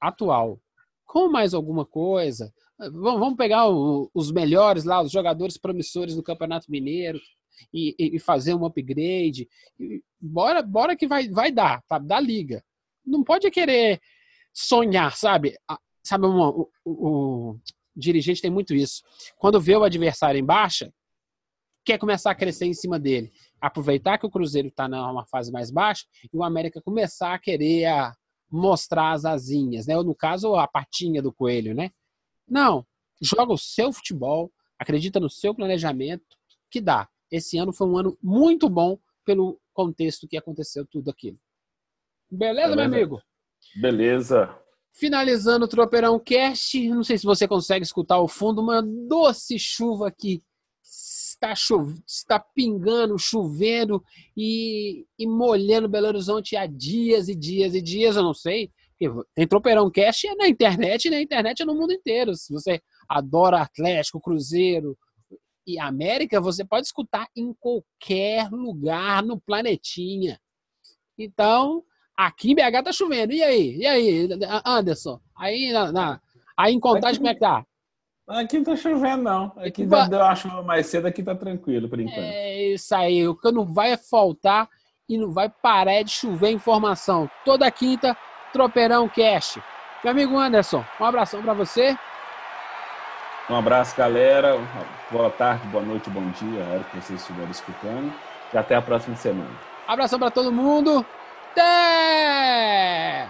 atual, com mais alguma coisa, Vamos pegar o, os melhores lá, os jogadores promissores do Campeonato Mineiro e, e, fazer um upgrade. Bora, bora que vai, vai dar, sabe? Da liga. Não pode querer sonhar, sabe? Sabe, o, o, o dirigente tem muito isso. Quando vê o adversário em baixa, quer começar a crescer em cima dele. Aproveitar que o Cruzeiro está numa fase mais baixa e o América começar a querer a mostrar as asinhas, né? Ou no caso, a patinha do coelho, né? Não. Joga o seu futebol, acredita no seu planejamento, que dá. Esse ano foi um ano muito bom pelo contexto que aconteceu tudo aquilo. Beleza, Beleza. meu amigo? Beleza. Finalizando o Tropeirão Cast, não sei se você consegue escutar o fundo, uma doce chuva que está, chove... está pingando, chovendo e... e molhando Belo Horizonte há dias e dias e dias, eu não sei tem Tropeirão Cast é na internet e na internet é no mundo inteiro. Se você adora Atlético, Cruzeiro e América, você pode escutar em qualquer lugar no planetinha. Então, aqui em BH tá chovendo. E aí? E aí, Anderson? Aí, na, na aí em Contagem, aqui, como é que tá? Aqui não tá chovendo, não. Aqui vai... deu a chuva mais cedo, aqui tá tranquilo, por enquanto. É isso aí. O que não vai faltar e não vai parar de chover informação. Toda quinta, Tropeirão Cast. Meu amigo Anderson, um abração para você. Um abraço, galera. Boa tarde, boa noite, bom dia, a hora que vocês estiverem escutando. E até a próxima semana. Abração para todo mundo. Até!